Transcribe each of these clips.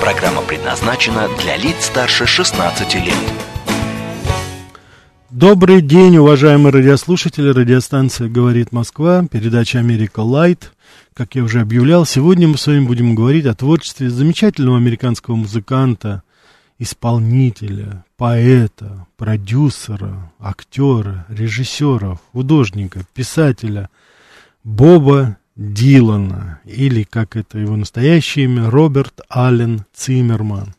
Программа предназначена для лиц старше 16 лет. Добрый день, уважаемые радиослушатели. Радиостанция «Говорит Москва», передача «Америка Лайт». Как я уже объявлял, сегодня мы с вами будем говорить о творчестве замечательного американского музыканта, исполнителя, поэта, продюсера, актера, режиссера, художника, писателя Боба Дилана, или, как это его настоящее имя, Роберт Аллен Циммерман.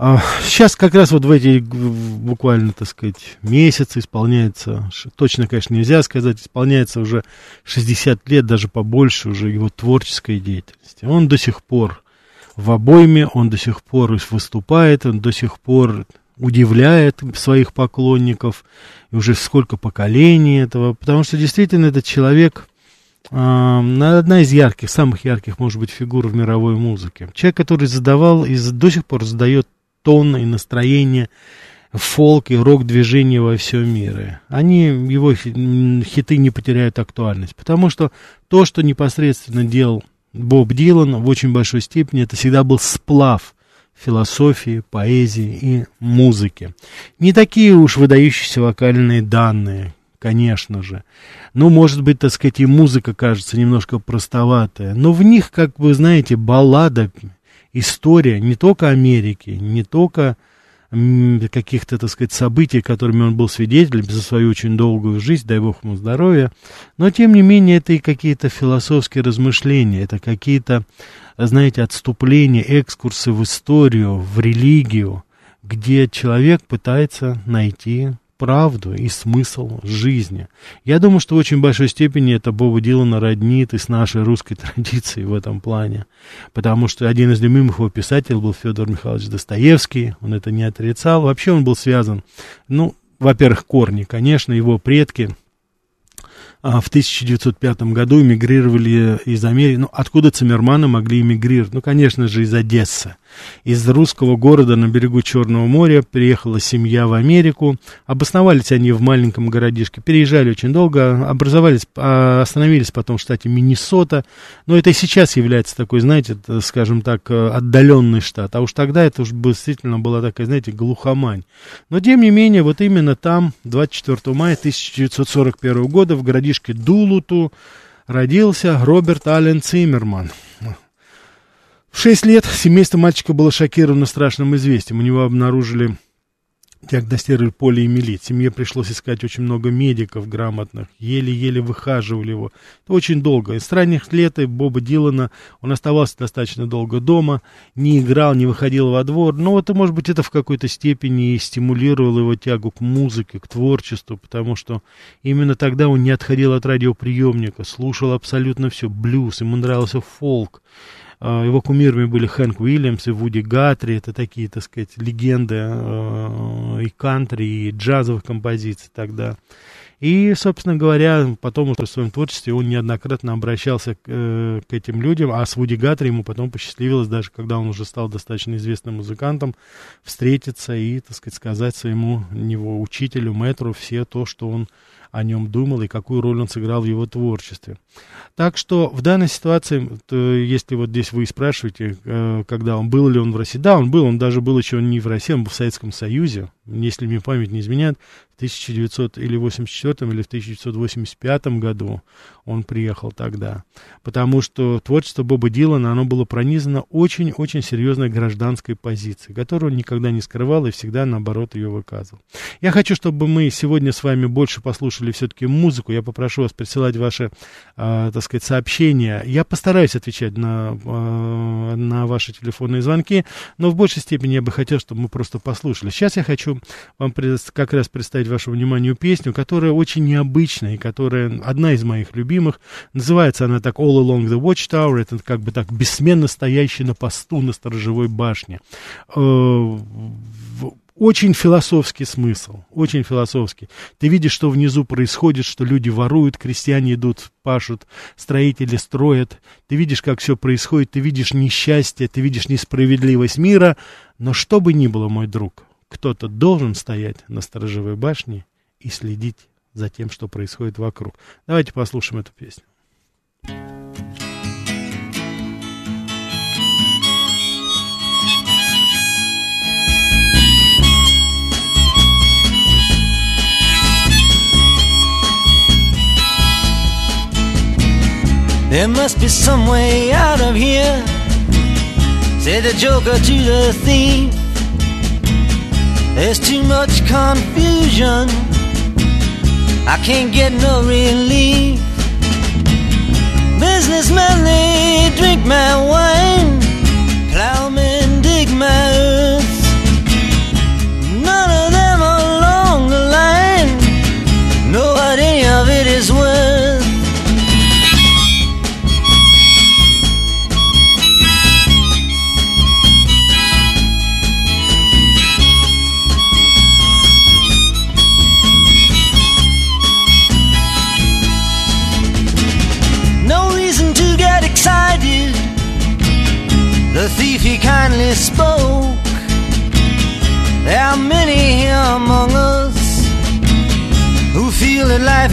А, сейчас как раз вот в эти буквально, так сказать, месяцы исполняется, точно, конечно, нельзя сказать, исполняется уже 60 лет, даже побольше уже его творческой деятельности. Он до сих пор в обойме, он до сих пор выступает, он до сих пор удивляет своих поклонников, и уже сколько поколений этого, потому что действительно этот человек одна из ярких, самых ярких, может быть, фигур в мировой музыке. Человек, который задавал и до сих пор задает тон и настроение фолк и рок-движения во всем мире. Они, его хиты не потеряют актуальность, потому что то, что непосредственно делал Боб Дилан, в очень большой степени это всегда был сплав философии, поэзии и музыки. Не такие уж выдающиеся вокальные данные, конечно же. Ну, может быть, так сказать, и музыка кажется немножко простоватая, но в них, как вы знаете, баллада, история не только Америки, не только каких-то, так сказать, событий, которыми он был свидетелем за свою очень долгую жизнь, дай бог ему здоровья, но, тем не менее, это и какие-то философские размышления, это какие-то, знаете, отступления, экскурсы в историю, в религию, где человек пытается найти правду и смысл жизни. Я думаю, что в очень большой степени это Боба Дилана роднит и с нашей русской традицией в этом плане. Потому что один из любимых его писателей был Федор Михайлович Достоевский, он это не отрицал. Вообще он был связан, ну, во-первых, корни, конечно, его предки – а, в 1905 году эмигрировали из Америки. Ну, откуда Циммерманы могли эмигрировать? Ну, конечно же, из Одессы. Из русского города на берегу Черного моря приехала семья в Америку. Обосновались они в маленьком городишке. Переезжали очень долго, образовались, а, остановились потом в штате Миннесота. Но это и сейчас является такой, знаете, скажем так, отдаленный штат. А уж тогда это уж действительно была такая, знаете, глухомань. Но, тем не менее, вот именно там, 24 мая 1941 года, в городишке Дулуту родился Роберт Аллен Циммерман. В шесть лет семейство мальчика было шокировано страшным известием. У него обнаружили диагностировали полиэмилит. Семье пришлось искать очень много медиков грамотных, еле-еле выхаживали его. Это очень долго. Из ранних лет Боба Дилана он оставался достаточно долго дома, не играл, не выходил во двор. Но вот, может быть, это в какой-то степени и стимулировало его тягу к музыке, к творчеству, потому что именно тогда он не отходил от радиоприемника, слушал абсолютно все, блюз, ему нравился фолк. А, его кумирами были Хэнк Уильямс и Вуди Гатри. Это такие, так сказать, легенды а, и кантри, и джазовых композиций тогда. И, собственно говоря, потом уже в своем творчестве он неоднократно обращался к, э, к этим людям, а с Вуди Гатри ему потом посчастливилось, даже когда он уже стал достаточно известным музыкантом, встретиться и, так сказать, сказать своему него учителю, мэтру все то, что он о нем думал и какую роль он сыграл в его творчестве. Так что в данной ситуации, если вот здесь вы спрашиваете, э, когда он был ли он в России, да, он был, он даже был еще не в России, он был в Советском Союзе, если мне память не изменяет, 1900 или 84 или в 1985 году он приехал тогда, потому что творчество Боба Дилана, оно было пронизано очень-очень серьезной гражданской позицией, которую он никогда не скрывал и всегда, наоборот, ее выказывал. Я хочу, чтобы мы сегодня с вами больше послушали все-таки музыку, я попрошу вас присылать ваши, э, так сказать, сообщения, я постараюсь отвечать на, э, на ваши телефонные звонки, но в большей степени я бы хотел, чтобы мы просто послушали. Сейчас я хочу вам как раз представить вашему вниманию песню, которая очень необычная, и которая одна из моих любимых. Называется она так «All Along the Watchtower». Это как бы так бессменно стоящий на посту на сторожевой башне э, очень философский смысл, очень философский. Ты видишь, что внизу происходит, что люди воруют, крестьяне идут, пашут, строители строят. Ты видишь, как все происходит, ты видишь несчастье, ты видишь несправедливость мира. Но что бы ни было, мой друг, кто-то должен стоять на сторожевой башне и следить за тем, что происходит вокруг. Давайте послушаем эту песню. There must be some way out of here, said the joker to the thief. There's too much confusion, I can't get no relief. Businessmen, they drink my wine, plowmen dig my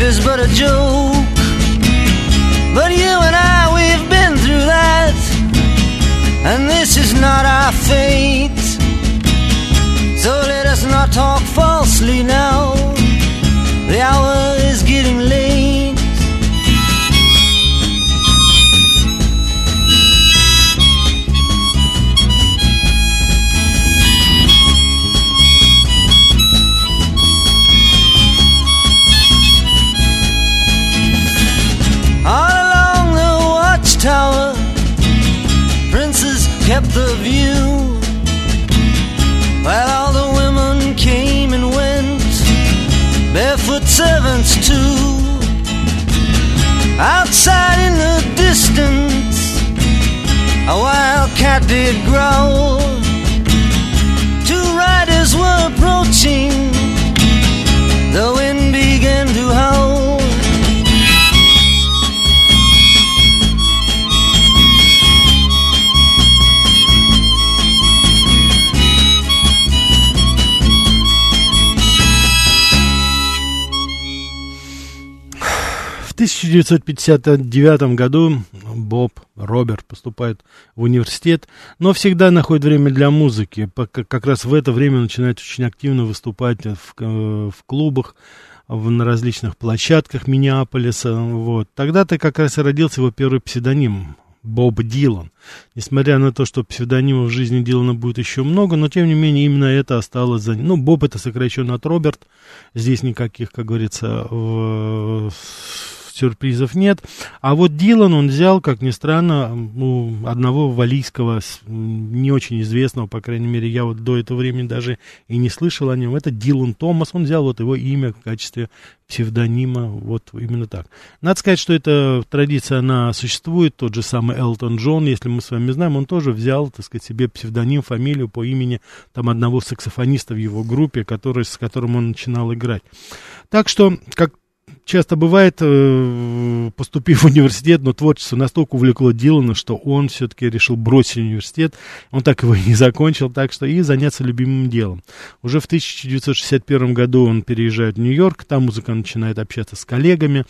is but a joke. Outside in the distance, a wild cat did growl. 1959 году Боб Роберт поступает в университет, но всегда находит время для музыки. Как раз в это время начинает очень активно выступать в, в клубах, в, на различных площадках Миннеаполиса. Вот. Тогда-то как раз и родился его первый псевдоним Боб Дилан. Несмотря на то, что псевдонимов в жизни Дилана будет еще много, но тем не менее именно это осталось за ним. Ну, Боб это сокращенно от Роберт. Здесь никаких, как говорится, в сюрпризов нет. А вот Дилан он взял, как ни странно, у одного валийского, не очень известного, по крайней мере, я вот до этого времени даже и не слышал о нем. Это Дилан Томас, он взял вот его имя в качестве псевдонима, вот именно так. Надо сказать, что эта традиция, она существует, тот же самый Элтон Джон, если мы с вами знаем, он тоже взял, так сказать, себе псевдоним, фамилию по имени там одного саксофониста в его группе, который, с которым он начинал играть. Так что, как часто бывает, э, поступив в университет, но творчество настолько увлекло Дилана, что он все-таки решил бросить университет. Он так его и не закончил, так что и заняться любимым делом. Уже в 1961 году он переезжает в Нью-Йорк, там музыкант начинает общаться с коллегами.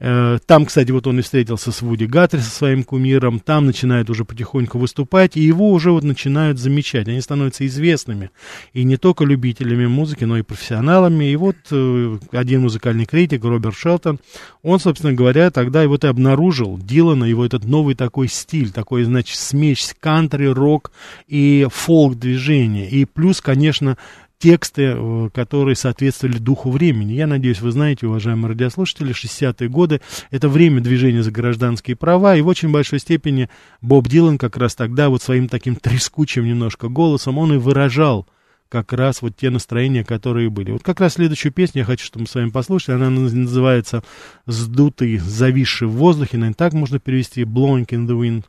Э, там, кстати, вот он и встретился с Вуди Гатри, со своим кумиром. Там начинает уже потихоньку выступать, и его уже вот начинают замечать. Они становятся известными. И не только любителями музыки, но и профессионалами. И вот э, один музыкальный критик, Роберт Шелтон, он, собственно говоря, тогда и вот и обнаружил Дилана, его этот новый такой стиль, такой, значит, смесь кантри, рок и фолк-движения. И плюс, конечно, тексты, э, которые соответствовали духу времени. Я надеюсь, вы знаете, уважаемые радиослушатели, 60-е годы — это время движения за гражданские права, и в очень большой степени Боб Дилан как раз тогда вот своим таким трескучим немножко голосом, он и выражал как раз вот те настроения, которые были. Вот как раз следующую песню я хочу, чтобы мы с вами послушали. Она называется «Сдутый, зависший в воздухе». Наверное, так можно перевести «Blowing in the wind».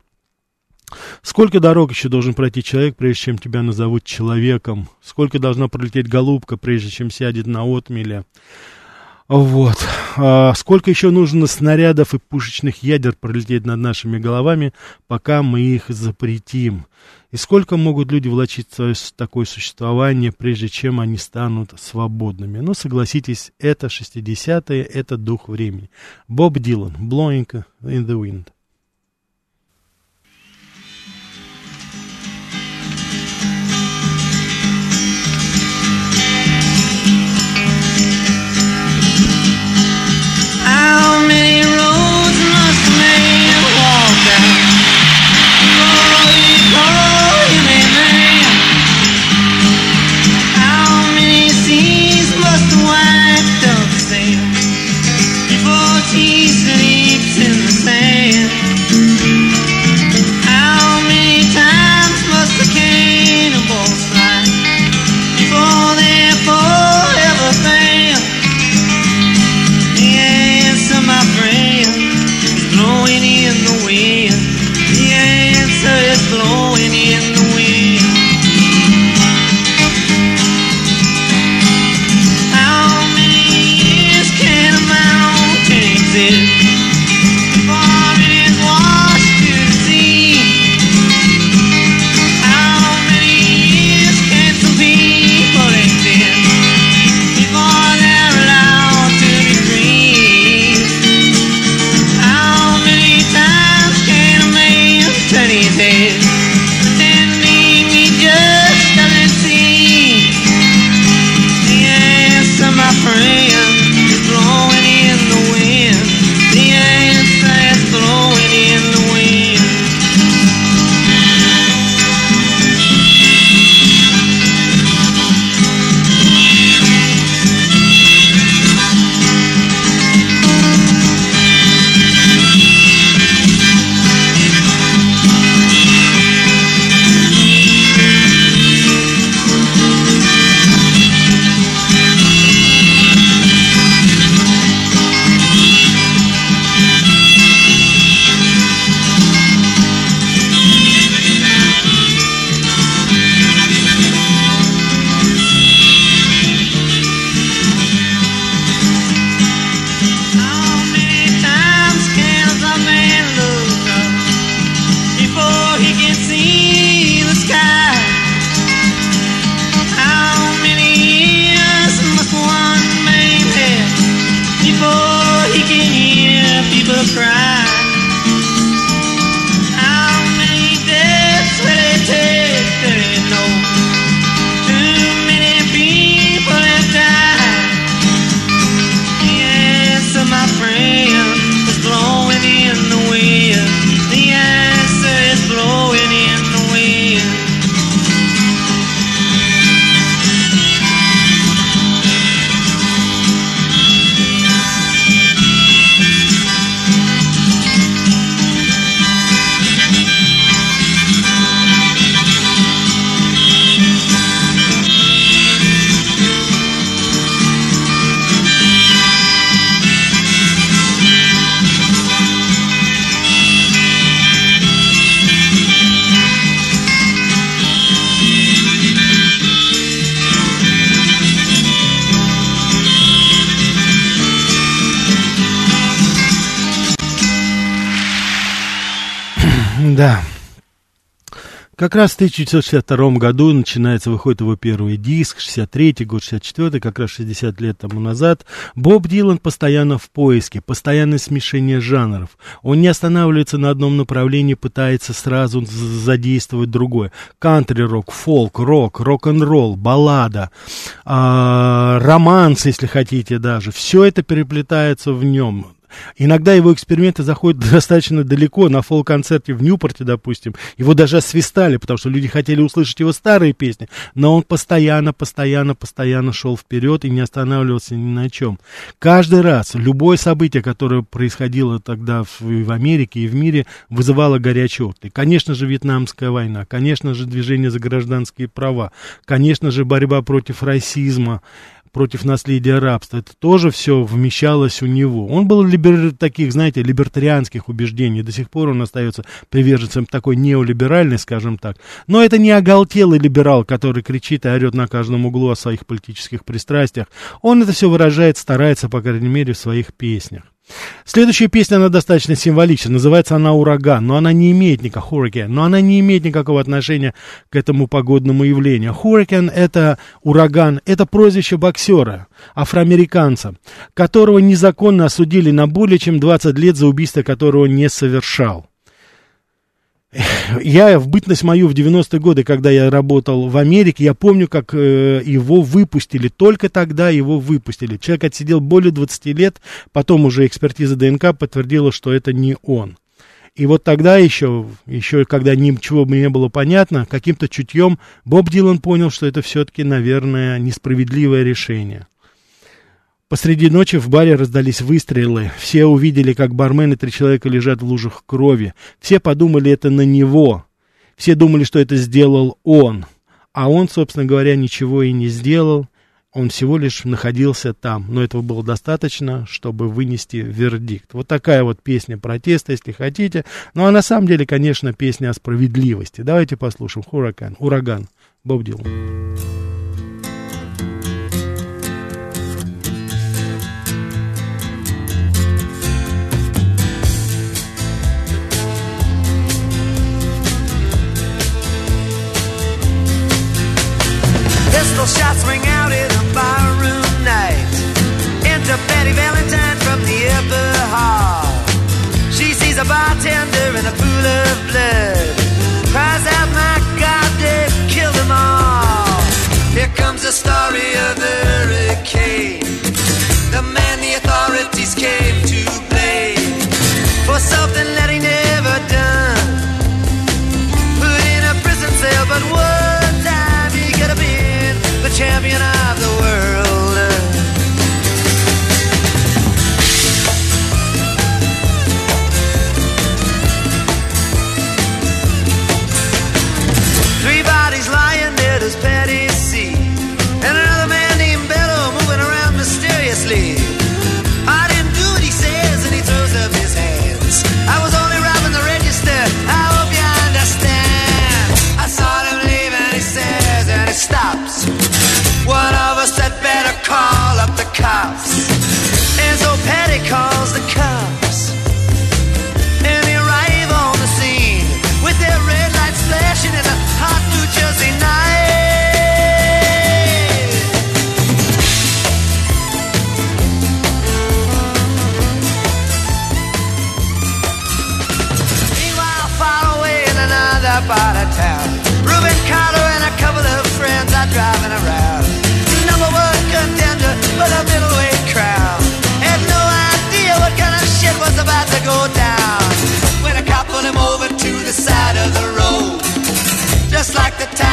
Сколько дорог еще должен пройти человек, прежде чем тебя назовут человеком? Сколько должна пролететь голубка, прежде чем сядет на отмеле? Вот. А сколько еще нужно снарядов и пушечных ядер пролететь над нашими головами, пока мы их запретим? И сколько могут люди влачить свое такое существование, прежде чем они станут свободными? Ну, согласитесь, это 60-е, это дух времени. Боб Дилан, Blowing in the Wind. Как раз в 1962 году начинается, выходит его первый диск, 63 год, 64 как раз 60 лет тому назад. Боб Дилан постоянно в поиске, постоянное смешение жанров. Он не останавливается на одном направлении, пытается сразу задействовать другое. Кантри-рок, фолк, рок, рок-н-ролл, баллада, а, романс, если хотите даже. Все это переплетается в нем. Иногда его эксперименты заходят достаточно далеко, на фол-концерте в Ньюпорте, допустим, его даже освистали, потому что люди хотели услышать его старые песни, но он постоянно, постоянно, постоянно шел вперед и не останавливался ни на чем. Каждый раз, любое событие, которое происходило тогда в, в Америке и в мире, вызывало горячие отклик. Конечно же, Вьетнамская война, конечно же, движение за гражданские права, конечно же, борьба против расизма, против наследия рабства. Это тоже все вмещалось у него. Он был либер... таких, знаете, либертарианских убеждений. До сих пор он остается приверженцем такой неолиберальной, скажем так. Но это не оголтелый либерал, который кричит и орет на каждом углу о своих политических пристрастиях. Он это все выражает, старается, по крайней мере, в своих песнях. Следующая песня, она достаточно символична. Называется она «Ураган», но она не имеет никакого hurricane, но она не имеет никакого отношения к этому погодному явлению. Hurricane — это ураган, это прозвище боксера, афроамериканца, которого незаконно осудили на более чем 20 лет за убийство, которого не совершал. Я в бытность мою в 90-е годы, когда я работал в Америке, я помню, как э, его выпустили. Только тогда его выпустили. Человек отсидел более 20 лет, потом уже экспертиза ДНК подтвердила, что это не он. И вот тогда еще, еще когда ничего бы не было понятно, каким-то чутьем Боб Дилан понял, что это все-таки, наверное, несправедливое решение. Посреди ночи в баре раздались выстрелы. Все увидели, как бармен и три человека лежат в лужах крови. Все подумали, это на него. Все думали, что это сделал он. А он, собственно говоря, ничего и не сделал. Он всего лишь находился там. Но этого было достаточно, чтобы вынести вердикт. Вот такая вот песня протеста, если хотите. Ну, а на самом деле, конечно, песня о справедливости. Давайте послушаем. Хуракан. Ураган. Боб Дилан. Shots ring out in a barroom night. Enter Betty Valentine from the upper hall. She sees a bartender in a pool of blood.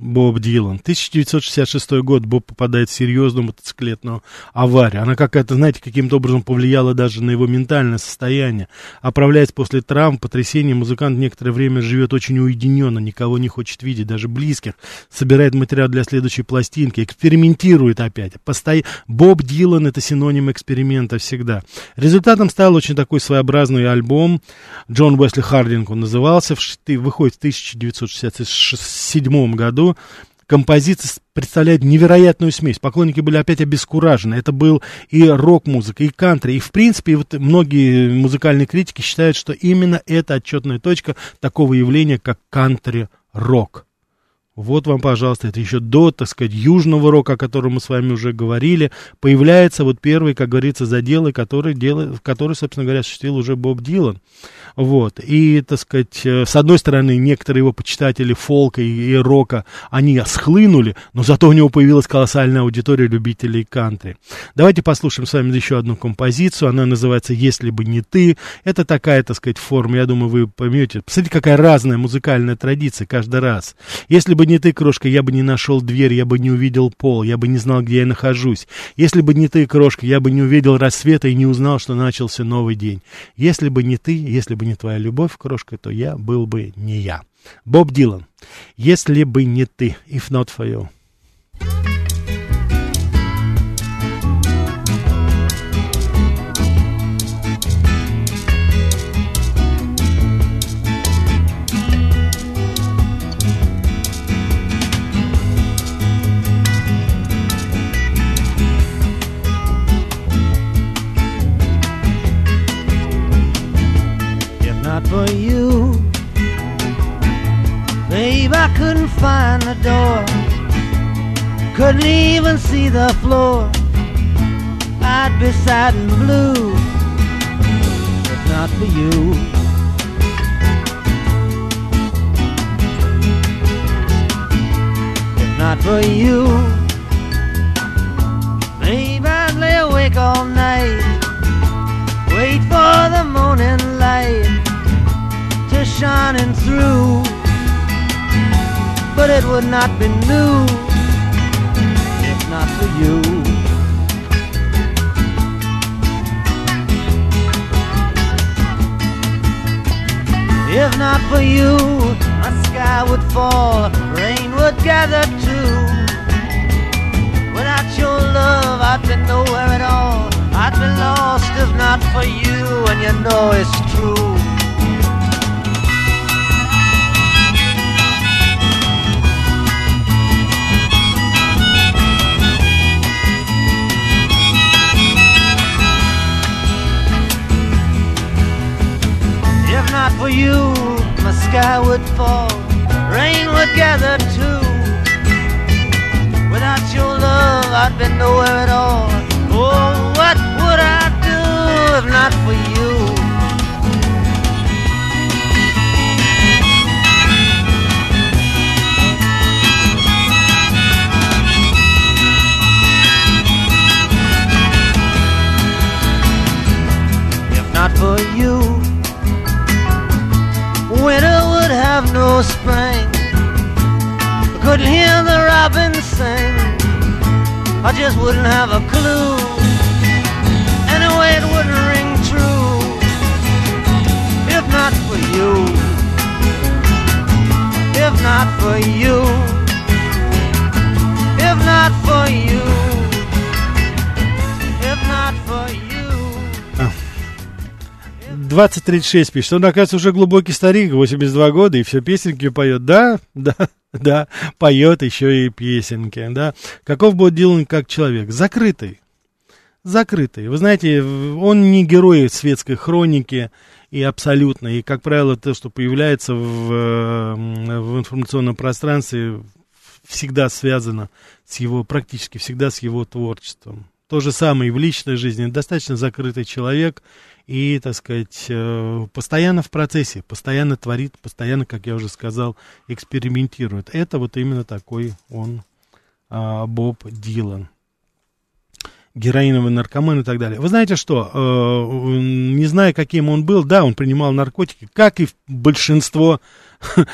Боб Дилан. 1966 год Боб попадает в серьезную мотоциклетную аварию. Она какая-то, знаете, каким-то образом повлияла даже на его ментальное состояние. Оправляясь после травм, потрясений, музыкант некоторое время живет очень уединенно, никого не хочет видеть, даже близких. Собирает материал для следующей пластинки, экспериментирует опять. Посто... Боб Дилан это синоним эксперимента всегда. Результатом стал очень такой своеобразный альбом. Джон Уэсли Хардинг он назывался, выходит в 1967 году. Композиция представляет невероятную смесь. Поклонники были опять обескуражены. Это был и рок-музыка, и кантри. И, в принципе, вот многие музыкальные критики считают, что именно это отчетная точка такого явления, как кантри-рок. Вот вам, пожалуйста, это еще до, так сказать, южного рока, о котором мы с вами уже говорили, появляется вот первый, как говорится, заделы, который, делает, который собственно говоря, осуществил уже Боб Дилан. Вот. И, так сказать, э, с одной стороны, некоторые его почитатели фолка и, и рока, они схлынули, но зато у него появилась колоссальная аудитория любителей кантри. Давайте послушаем с вами еще одну композицию. Она называется «Если бы не ты». Это такая, так сказать, форма, я думаю, вы поймете. Посмотрите, какая разная музыкальная традиция каждый раз. «Если бы не ты, крошка, я бы не нашел дверь, я бы не увидел пол, я бы не знал, где я нахожусь. Если бы не ты, крошка, я бы не увидел рассвета и не узнал, что начался новый день. Если бы не ты, если бы не твоя любовь, крошка, то я был бы не я. Боб Дилан. Если бы не ты, if not for you. Not for you. Babe, I couldn't find the door, couldn't even see the floor. I'd be sad and blue if not for you. If not for you, babe, I'd lay awake all night, wait for the morning light shining through, but it would not be new if not for you. If not for you, my sky would fall, rain would gather too. Without your love, I'd be nowhere at all. I'd be lost if not for you, and you know it's true. Not for you, my sky would fall, rain would gather too. Without your love, I'd be nowhere at all. Oh, what would I do if not for you? If not for you, winter would have no spring. I couldn't hear the robins sing. I just wouldn't have a clue. Anyway, it wouldn't ring true if not for you. If not for you. If not for you. 2036 пишет. Он, оказывается, уже глубокий старик, 82 года, и все песенки поет. Да, да, да, поет еще и песенки, да. Каков был Дилан как человек? Закрытый. Закрытый. Вы знаете, он не герой светской хроники, и абсолютно. И, как правило, то, что появляется в, э, в информационном пространстве, всегда связано с его, практически всегда с его творчеством. То же самое и в личной жизни. Достаточно закрытый человек и, так сказать, э, постоянно в процессе, постоянно творит, постоянно, как я уже сказал, экспериментирует. Это вот именно такой он, а, Боб Дилан героиновый наркоман и так далее. Вы знаете что, э, не знаю, каким он был, да, он принимал наркотики, как и большинство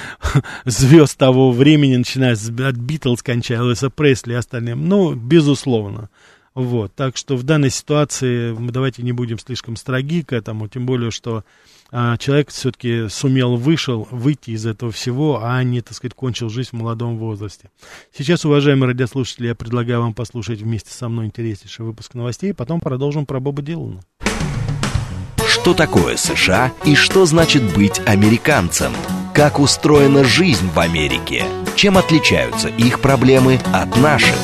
звезд того времени, начиная от Битлз, кончая Элвиса Пресли и остальным, ну, безусловно. Вот, так что в данной ситуации давайте не будем слишком строги к этому, тем более, что а, человек все-таки сумел вышел, выйти из этого всего, а не, так сказать, кончил жизнь в молодом возрасте. Сейчас, уважаемые радиослушатели, я предлагаю вам послушать вместе со мной интереснейший выпуск новостей, потом продолжим про Боба Дилана. Что такое США и что значит быть американцем? Как устроена жизнь в Америке? Чем отличаются их проблемы от наших?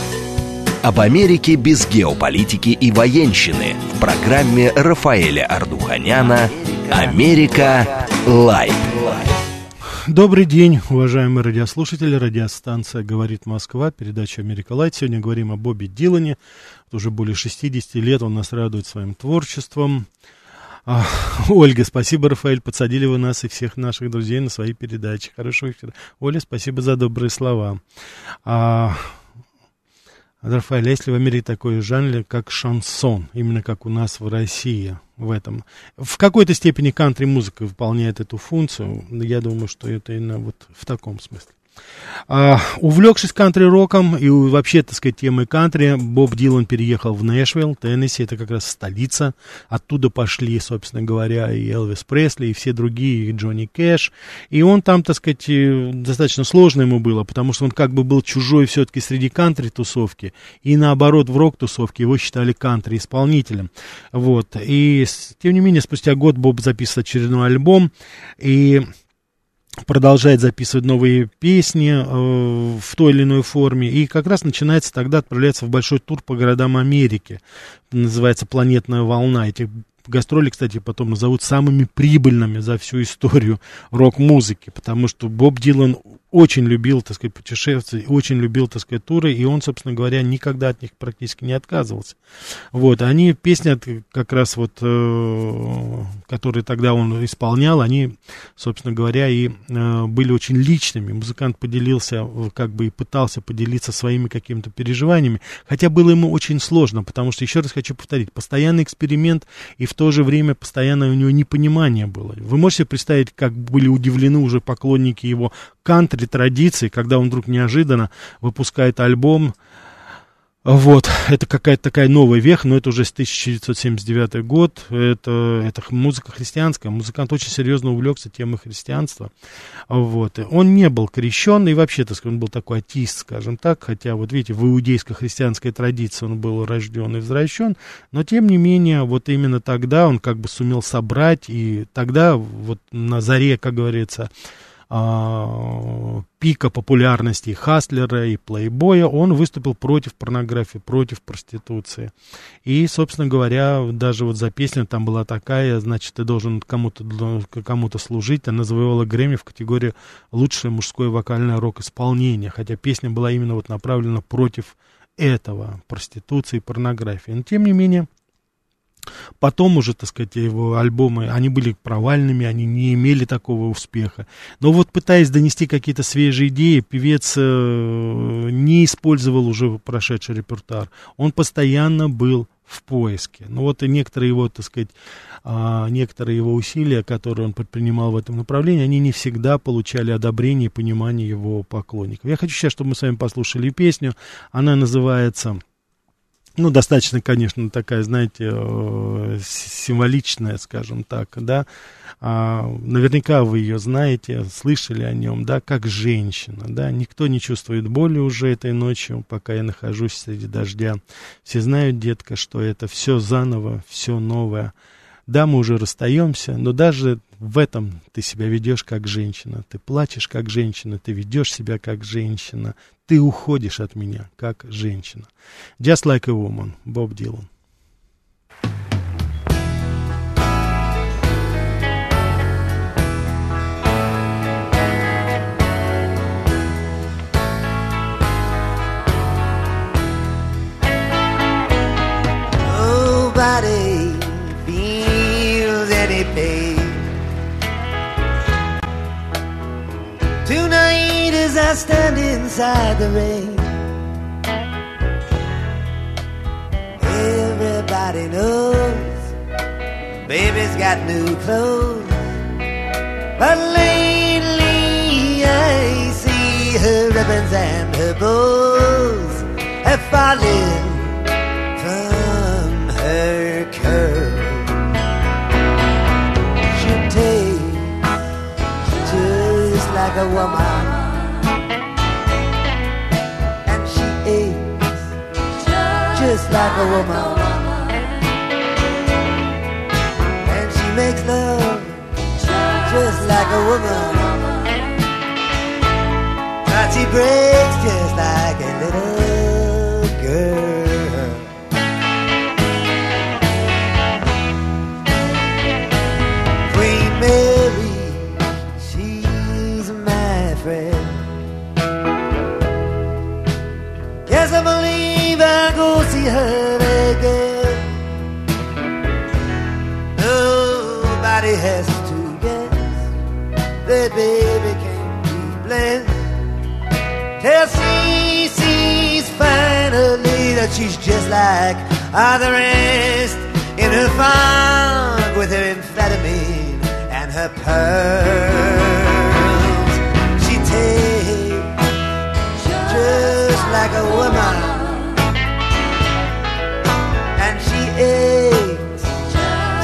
Об Америке без геополитики и военщины в программе Рафаэля Ардуханяна «Америка. Light». Добрый день, уважаемые радиослушатели. Радиостанция «Говорит Москва», передача «Америка Light». Сегодня говорим о Бобби Дилане. Уже более 60 лет он нас радует своим творчеством. А, Ольга, спасибо, Рафаэль, подсадили вы нас и всех наших друзей на свои передачи. Хорошего эфира. Оля, спасибо за добрые слова. А, Рафаэль, а есть ли в Америке такой жанр, как шансон, именно как у нас в России в этом? В какой-то степени кантри-музыка выполняет эту функцию, я думаю, что это именно вот в таком смысле. А, увлекшись кантри-роком и вообще, так сказать, темой кантри, Боб Дилан переехал в Нэшвилл, Теннесси, это как раз столица. Оттуда пошли, собственно говоря, и Элвис Пресли, и все другие, и Джонни Кэш. И он там, так сказать, э, достаточно сложно ему было, потому что он как бы был чужой все-таки среди кантри-тусовки. И наоборот, в рок-тусовке его считали кантри-исполнителем. Вот. И, тем не менее, спустя год Боб записывает очередной альбом. И продолжает записывать новые песни э, в той или иной форме. И как раз начинается тогда отправляться в большой тур по городам Америки. Называется «Планетная волна». Эти гастроли, кстати, потом назовут самыми прибыльными за всю историю рок-музыки, потому что Боб Дилан очень любил, так сказать, путешествия, очень любил, так сказать, туры, и он, собственно говоря, никогда от них практически не отказывался. Вот, они, песни как раз вот, э, которые тогда он исполнял, они, собственно говоря, и э, были очень личными. Музыкант поделился, как бы и пытался поделиться своими какими-то переживаниями, хотя было ему очень сложно, потому что, еще раз хочу повторить, постоянный эксперимент и в то же время постоянное у него непонимание было. Вы можете представить, как были удивлены уже поклонники его кантри традиции, когда он вдруг неожиданно выпускает альбом, вот, это какая-то такая новая веха, но это уже с 1979 год, это, это музыка христианская, музыкант очень серьезно увлекся темой христианства, вот, он не был крещен, и вообще, так сказать, он был такой атеист, скажем так, хотя, вот видите, в иудейско-христианской традиции он был рожден и возвращен, но, тем не менее, вот именно тогда он как бы сумел собрать, и тогда, вот на заре, как говорится, а, пика популярности и Хаслера, и Плейбоя, он выступил против порнографии, против проституции. И, собственно говоря, даже вот за песня там была такая, значит, ты должен кому-то кому служить, она завоевала Грэмми в категории лучшее мужское вокальное рок-исполнение, хотя песня была именно вот направлена против этого, проституции и порнографии. Но, тем не менее, Потом уже, так сказать, его альбомы, они были провальными, они не имели такого успеха. Но вот пытаясь донести какие-то свежие идеи, певец э, не использовал уже прошедший репертуар. Он постоянно был в поиске. Ну вот и некоторые его, так сказать, а, некоторые его усилия, которые он предпринимал в этом направлении, они не всегда получали одобрение и понимание его поклонников. Я хочу сейчас, чтобы мы с вами послушали песню. Она называется ну, достаточно, конечно, такая, знаете, э, символичная, скажем так, да, а, наверняка вы ее знаете, слышали о нем, да, как женщина, да, никто не чувствует боли уже этой ночью, пока я нахожусь среди дождя, все знают, детка, что это все заново, все новое, да, мы уже расстаемся, но даже в этом ты себя ведешь как женщина. Ты плачешь как женщина, ты ведешь себя как женщина. Ты уходишь от меня как женщина. Just like a woman, Боб Дилан. I stand inside the rain. Everybody knows baby's got new clothes. But lately I see her ribbons and her bows have fallen from her curls. She takes just like a woman. Like a woman. And she makes love just like a woman. But she breaks just like a little she's just like other the rest in her funk with her amphetamine and her pearls. She takes just like a woman, and she aches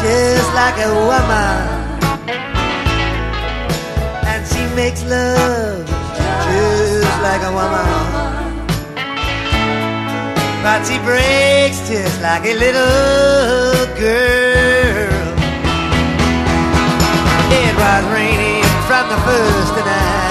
just like a woman, and she makes love just like a woman. She breaks just like a little girl. It was raining from the first, and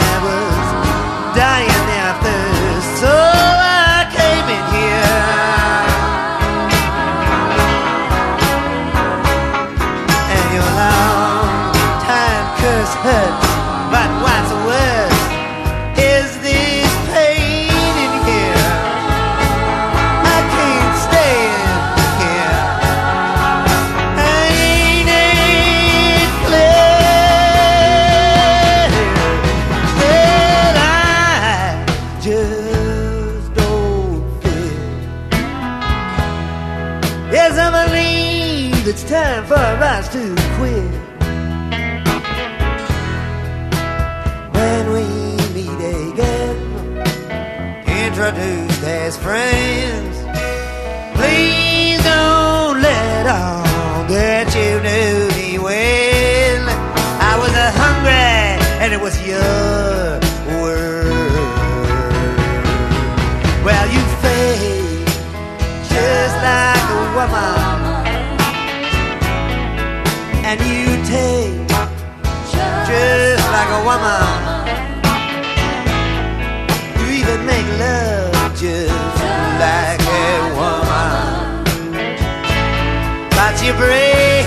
But you break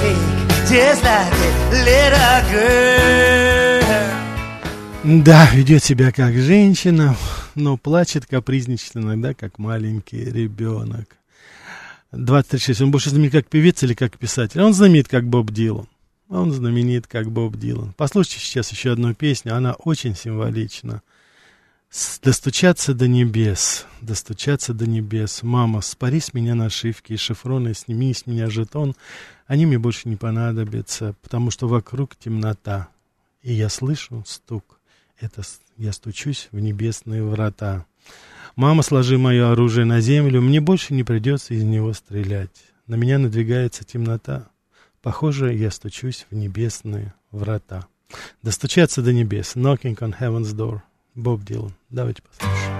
just like a little girl. Да, ведет себя как женщина, но плачет, капризничает иногда, как маленький ребенок. 26. Он больше знаменит как певец или как писатель? Он знаменит как Боб Дилан. Он знаменит как Боб Дилан. Послушайте сейчас еще одну песню, она очень символична. Достучаться до небес, достучаться до небес. Мама, спари с меня нашивки и шифроны, сними с меня жетон. Они мне больше не понадобятся, потому что вокруг темнота. И я слышу стук. Это я стучусь в небесные врата. Мама, сложи мое оружие на землю, мне больше не придется из него стрелять. На меня надвигается темнота. Похоже, я стучусь в небесные врата. Достучаться до небес. Knocking on heaven's door. Боб Дилан. Давайте послушаем.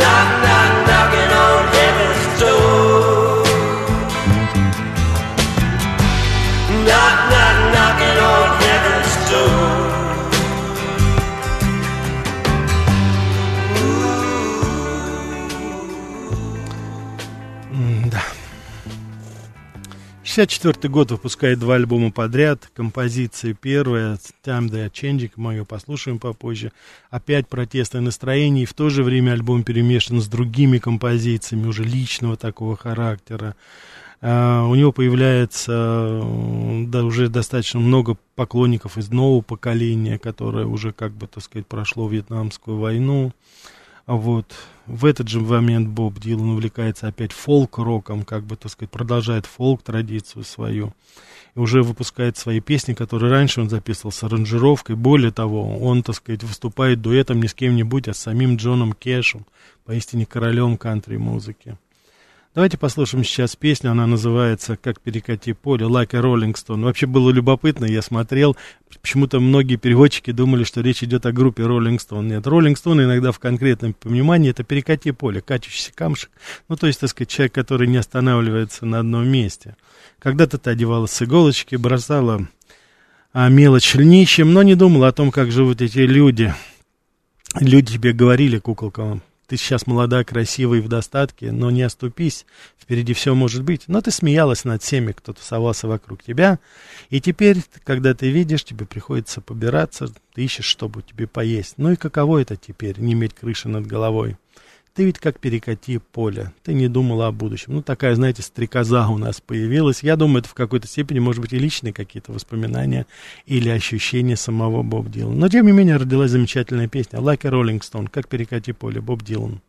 Knock, knock, 64 год выпускает два альбома подряд. Композиция первая, Time They Are Changing, мы ее послушаем попозже. Опять протестное настроение, и в то же время альбом перемешан с другими композициями уже личного такого характера. А, у него появляется э, да, уже достаточно много поклонников из нового поколения, которое уже, как бы, так сказать, прошло Вьетнамскую войну. А Вот. В этот же момент Боб Дилан увлекается опять фолк-роком, как бы, так сказать, продолжает фолк-традицию свою. И уже выпускает свои песни, которые раньше он записывал с аранжировкой. Более того, он, так сказать, выступает дуэтом не с кем-нибудь, а с самим Джоном Кэшем, поистине королем кантри-музыки. Давайте послушаем сейчас песню, она называется «Как перекати поле», «Like a Rolling Stone». Вообще было любопытно, я смотрел, почему-то многие переводчики думали, что речь идет о группе Rolling Stone. Нет, Rolling Stone иногда в конкретном понимании это «перекати поле», качущийся камушек, ну, то есть, так сказать, человек, который не останавливается на одном месте. Когда-то ты одевалась с иголочки, бросала а, мелочь льнищем, но не думала о том, как живут эти люди. Люди тебе говорили, куколка, ты сейчас молода, красивая и в достатке, но не оступись, впереди все может быть. Но ты смеялась над всеми, кто тусовался вокруг тебя, и теперь, когда ты видишь, тебе приходится побираться, ты ищешь, чтобы тебе поесть. Ну и каково это теперь, не иметь крыши над головой? Ты ведь как перекати поле, ты не думала о будущем. Ну, такая, знаете, стрекоза у нас появилась. Я думаю, это в какой-то степени, может быть, и личные какие-то воспоминания или ощущения самого Боб Дилана. Но, тем не менее, родилась замечательная песня «Like a Rolling Stone», как перекати поле, Боб Дилан.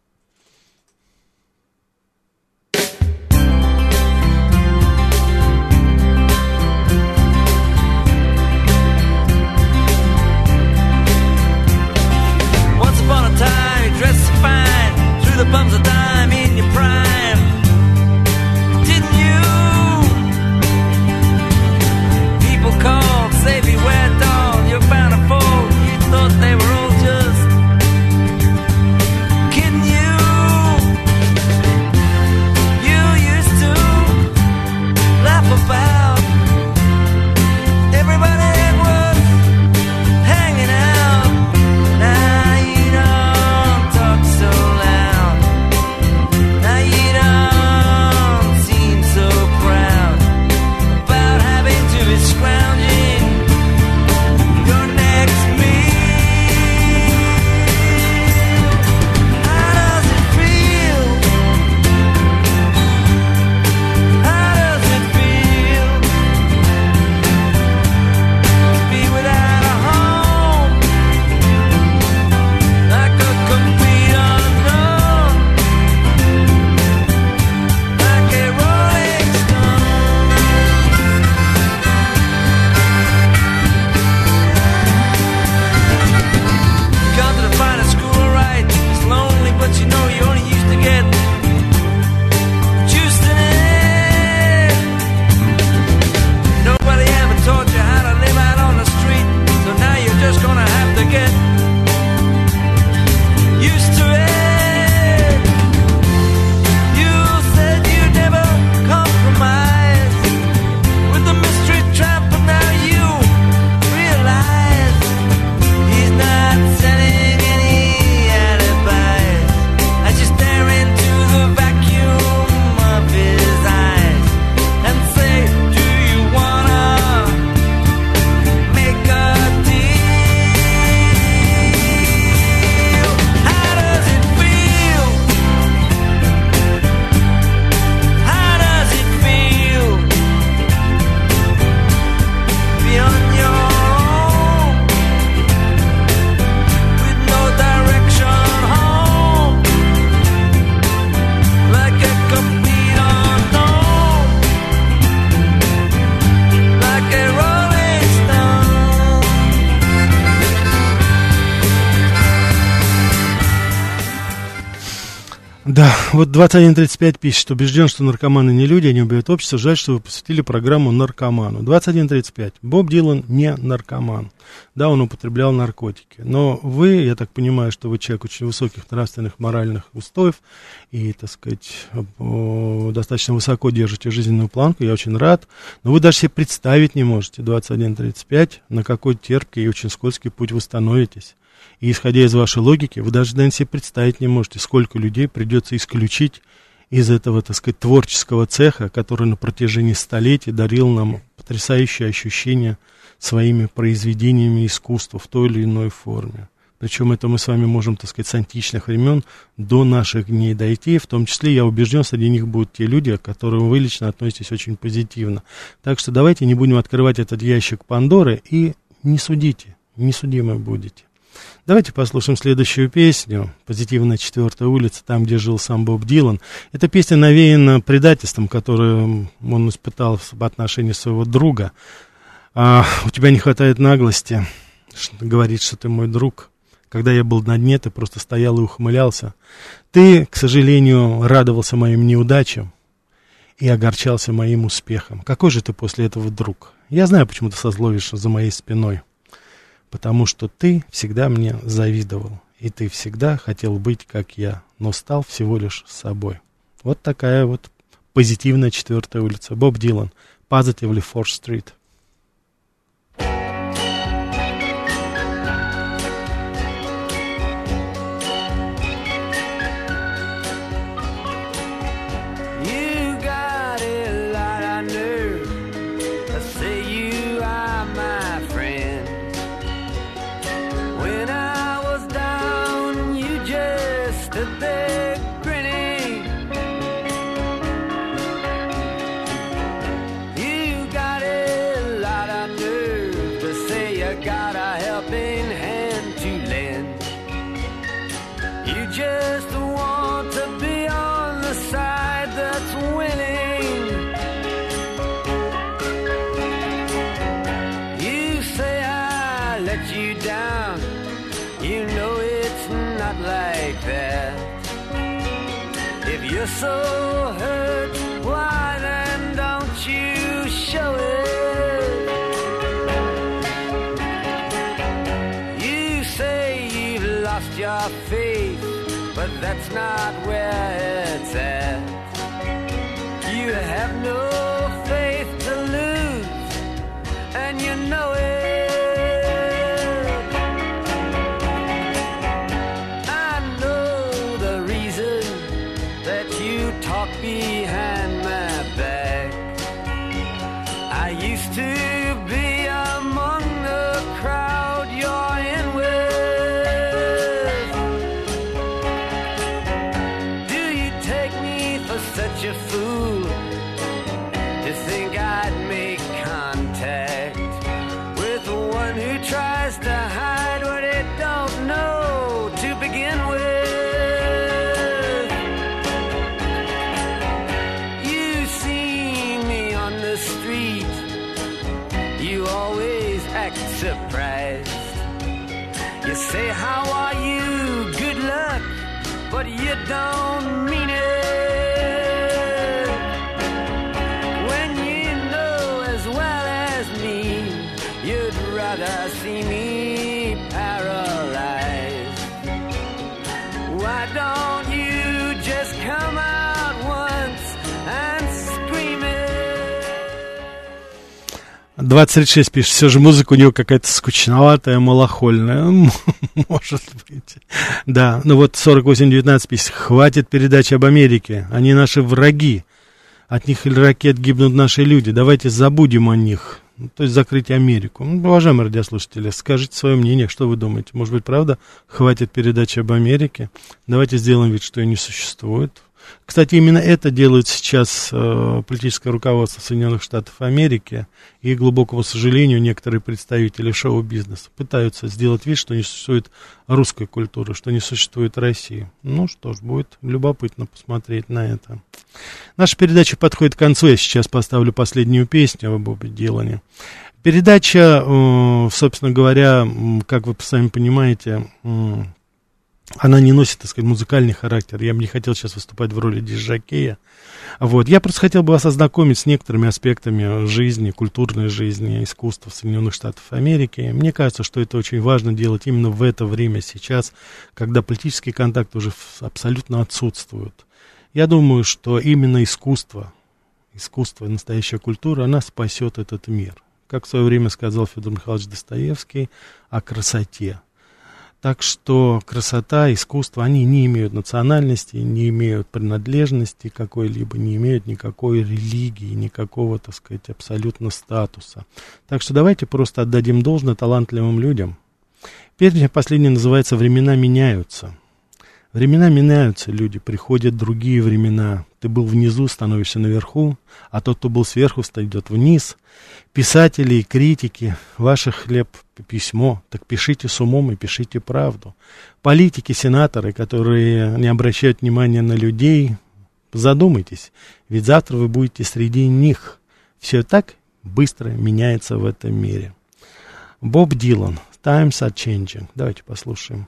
Вот 2135 пишет, убежден, что наркоманы не люди, они убивают общество. Жаль, что вы посвятили программу наркоману. 2135. Боб Дилан не наркоман. Да, он употреблял наркотики. Но вы, я так понимаю, что вы человек очень высоких нравственных, моральных устоев и, так сказать, достаточно высоко держите жизненную планку. Я очень рад. Но вы даже себе представить не можете, 2135, на какой терпкий и очень скользкий путь вы становитесь. И исходя из вашей логики, вы даже, наверное, себе представить не можете, сколько людей придется исключить из этого, так сказать, творческого цеха, который на протяжении столетий дарил нам потрясающее ощущение своими произведениями искусства в той или иной форме. Причем это мы с вами можем, так сказать, с античных времен до наших дней дойти. В том числе, я убежден, среди них будут те люди, к которым вы лично относитесь очень позитивно. Так что давайте не будем открывать этот ящик Пандоры и не судите, не судимы будете. Давайте послушаем следующую песню «Позитивная четвертая улица», там, где жил сам Боб Дилан. Эта песня навеяна предательством, которое он испытал в отношении своего друга. А, «У тебя не хватает наглости говорить, что ты мой друг». Когда я был на дне, ты просто стоял и ухмылялся. Ты, к сожалению, радовался моим неудачам и огорчался моим успехом. Какой же ты после этого друг? Я знаю, почему ты созловишь за моей спиной потому что ты всегда мне завидовал, и ты всегда хотел быть как я, но стал всего лишь собой. Вот такая вот позитивная четвертая улица. Боб Дилан, Positively Fourth Street. said you have no 26 пишет, все же музыка у него какая-то скучноватая, малохольная. Может быть. Да, ну вот 48-19 пишет, хватит передачи об Америке, они наши враги. От них или ракет гибнут наши люди, давайте забудем о них. Ну, то есть закрыть Америку. Ну, уважаемые радиослушатели, скажите свое мнение, что вы думаете. Может быть, правда, хватит передачи об Америке? Давайте сделаем вид, что ее не существует. Кстати, именно это делает сейчас э, политическое руководство Соединенных Штатов Америки, и, к глубокому сожалению, некоторые представители шоу-бизнеса пытаются сделать вид, что не существует русской культуры, что не существует России. Ну что ж, будет любопытно посмотреть на это. Наша передача подходит к концу, я сейчас поставлю последнюю песню об Бобе Дилане. Передача, э, собственно говоря, как вы сами понимаете, она не носит, так сказать, музыкальный характер. Я бы не хотел сейчас выступать в роли диджакея. Вот. Я просто хотел бы вас ознакомить с некоторыми аспектами жизни, культурной жизни, искусства Соединенных Штатах Америки. Мне кажется, что это очень важно делать именно в это время сейчас, когда политический контакт уже абсолютно отсутствует. Я думаю, что именно искусство, искусство и настоящая культура, она спасет этот мир. Как в свое время сказал Федор Михайлович Достоевский о красоте. Так что красота, искусство, они не имеют национальности, не имеют принадлежности какой-либо, не имеют никакой религии, никакого, так сказать, абсолютно статуса. Так что давайте просто отдадим должное талантливым людям. Песня последняя называется «Времена меняются». Времена меняются, люди, приходят другие времена. Ты был внизу, становишься наверху, а тот, кто был сверху, идет вниз. Писатели и критики, ваше хлеб письмо, так пишите с умом и пишите правду. Политики, сенаторы, которые не обращают внимания на людей, задумайтесь, ведь завтра вы будете среди них. Все так быстро меняется в этом мире. Боб Дилан, Times are changing. Давайте послушаем.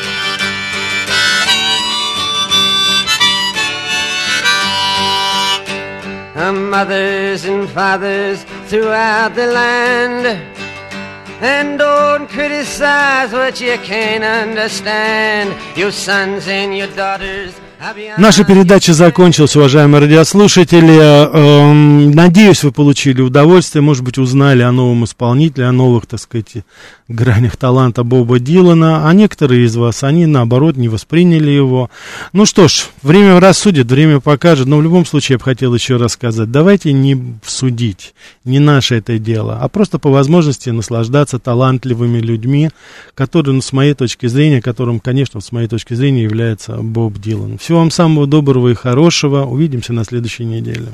Mothers and fathers throughout the land. And don't criticize what you can't understand. Your sons and your daughters. Наша передача закончилась, уважаемые радиослушатели. Эм, надеюсь, вы получили удовольствие, может быть, узнали о новом исполнителе, о новых, так сказать, гранях таланта Боба Дилана, а некоторые из вас, они, наоборот, не восприняли его. Ну что ж, время рассудит, время покажет, но в любом случае я бы хотел еще раз сказать, давайте не судить, не наше это дело, а просто по возможности наслаждаться талантливыми людьми, которые, ну, с моей точки зрения, которым, конечно, с моей точки зрения является Боб Дилан. Всего вам самого доброго и хорошего. Увидимся на следующей неделе.